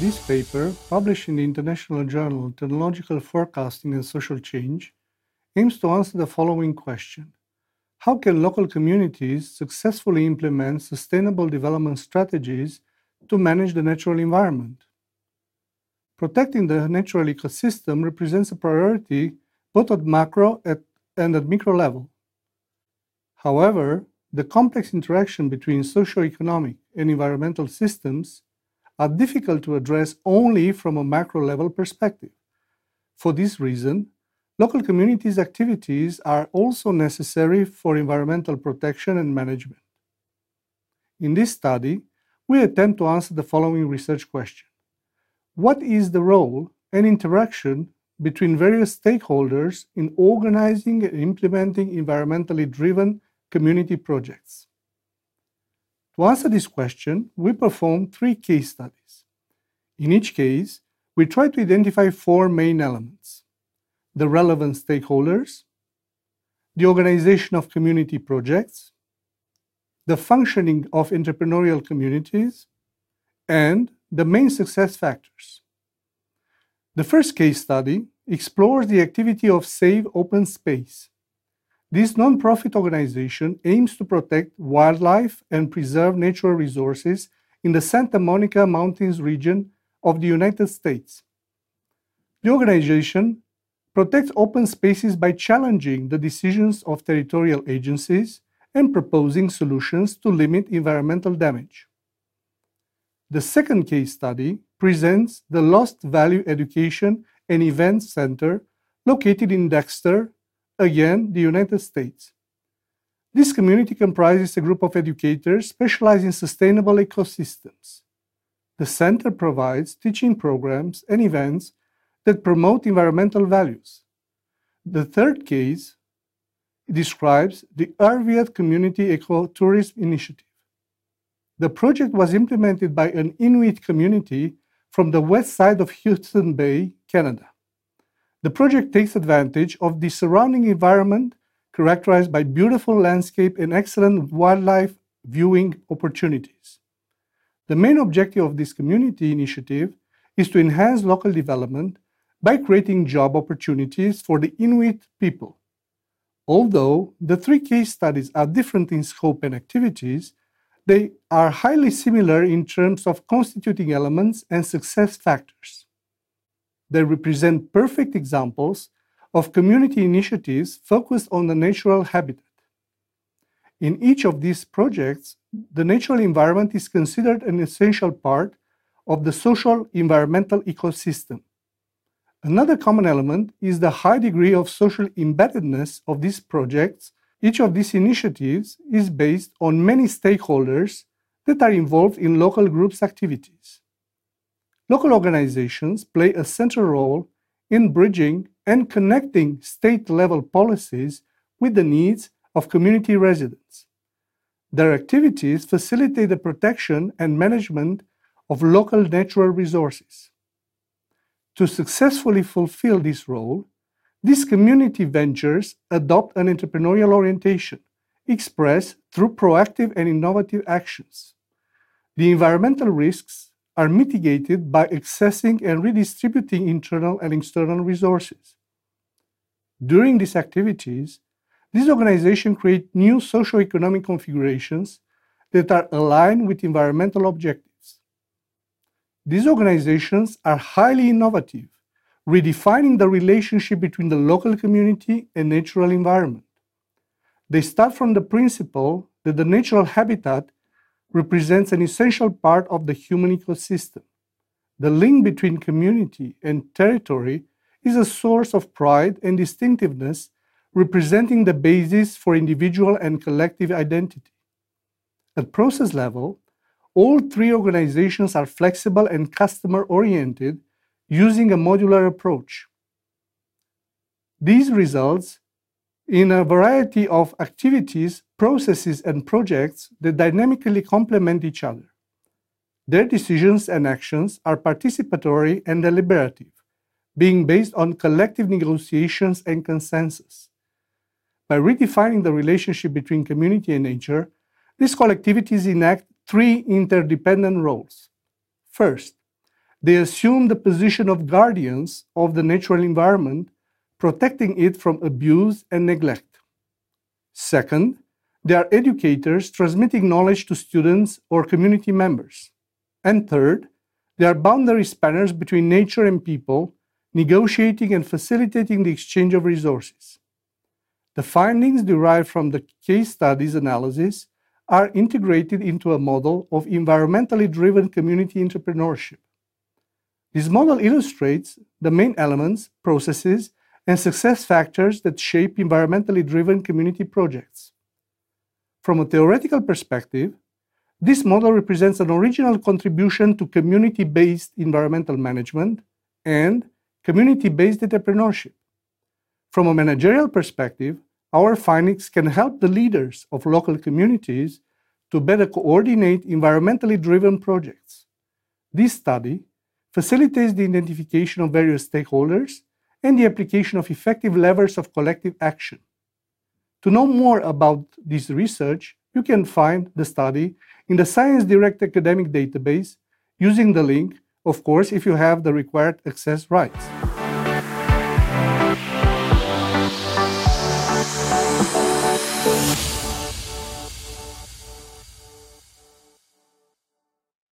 paper, published in the International Journal Technological Forecasting and Social Change, aims to answer the following question How can local communities successfully implement sustainable development strategies to manage the natural environment? Protecting the natural ecosystem represents a priority both at macro and at micro level. However, the complex interaction between socio-economic and environmental systems are difficult to address only from a macro level perspective. For this reason, local communities' activities are also necessary for environmental protection and management. In this study, we attempt to answer the following research question What is the role and interaction between various stakeholders in organizing and implementing environmentally driven community projects? To answer this question, we performed three case studies. In each case, we tried to identify four main elements the relevant stakeholders, the organization of community projects, the functioning of entrepreneurial communities, and the main success factors. The first case study explores the activity of Save Open Space, this nonprofit organization aims to protect wildlife and preserve natural resources in the Santa Monica Mountains region of the United States. The organization protects open spaces by challenging the decisions of territorial agencies and proposing solutions to limit environmental damage. The second case study presents the Lost Valley Education and Events Center located in Dexter, again, the United States. This community comprises a group of educators specialized in sustainable ecosystems. The center provides teaching programs and events that promote environmental values. The third case describes the Arviat Community Ecotourism Initiative. The project was implemented by an Inuit community from the west side of Hudson Bay, Canada. The project takes advantage of the surrounding environment characterized by beautiful landscape and excellent wildlife viewing opportunities. The main objective of this community initiative is to enhance local development by creating job opportunities for the Inuit people. Although the three case studies are different in scope and activities, they are highly similar in terms of constituting elements and success factors. They represent perfect examples of community initiatives focused on the natural habitat. In each of these projects, the natural environment is considered an essential part of the social environmental ecosystem. Another common element is the high degree of social embeddedness of these projects. Each of these initiatives is based on many stakeholders that are involved in local groups' activities. Local organizations play a central role in bridging and connecting state level policies with the needs of community residents. Their activities facilitate the protection and management of local natural resources. To successfully fulfill this role, these community ventures adopt an entrepreneurial orientation expressed through proactive and innovative actions. The environmental risks are mitigated by accessing and redistributing internal and external resources. During these activities, these organizations create new socio-economic configurations that are aligned with environmental objectives. These organizations are highly innovative, redefining the relationship between the local community and natural environment. They start from the principle that the natural habitat represents an essential part of the human ecosystem. The link between community and territory is a source of pride and distinctiveness, representing the basis for individual and collective identity. At process level, all three organizations are flexible and customer oriented using a modular approach. These results in a variety of activities, processes, and projects that dynamically complement each other. Their decisions and actions are participatory and deliberative, being based on collective negotiations and consensus. By redefining the relationship between community and nature, these collectivities enact three interdependent roles. First, they assume the position of guardians of the natural environment, protecting it from abuse and neglect. Second, they are educators transmitting knowledge to students or community members. And third, they are boundary spanners between nature and people, negotiating and facilitating the exchange of resources. The findings derived from the case studies analysis are integrated into a model of environmentally driven community entrepreneurship. This model illustrates the main elements, processes, and success factors that shape environmentally driven community projects. From a theoretical perspective, this model represents an original contribution to community based environmental management and community based entrepreneurship. From a managerial perspective, our findings can help the leaders of local communities to better coordinate environmentally driven projects. This study facilitates the identification of various stakeholders and the application of effective levers of collective action. To know more about this research, you can find the study in the Science Direct academic database using the link, of course, if you have the required access rights.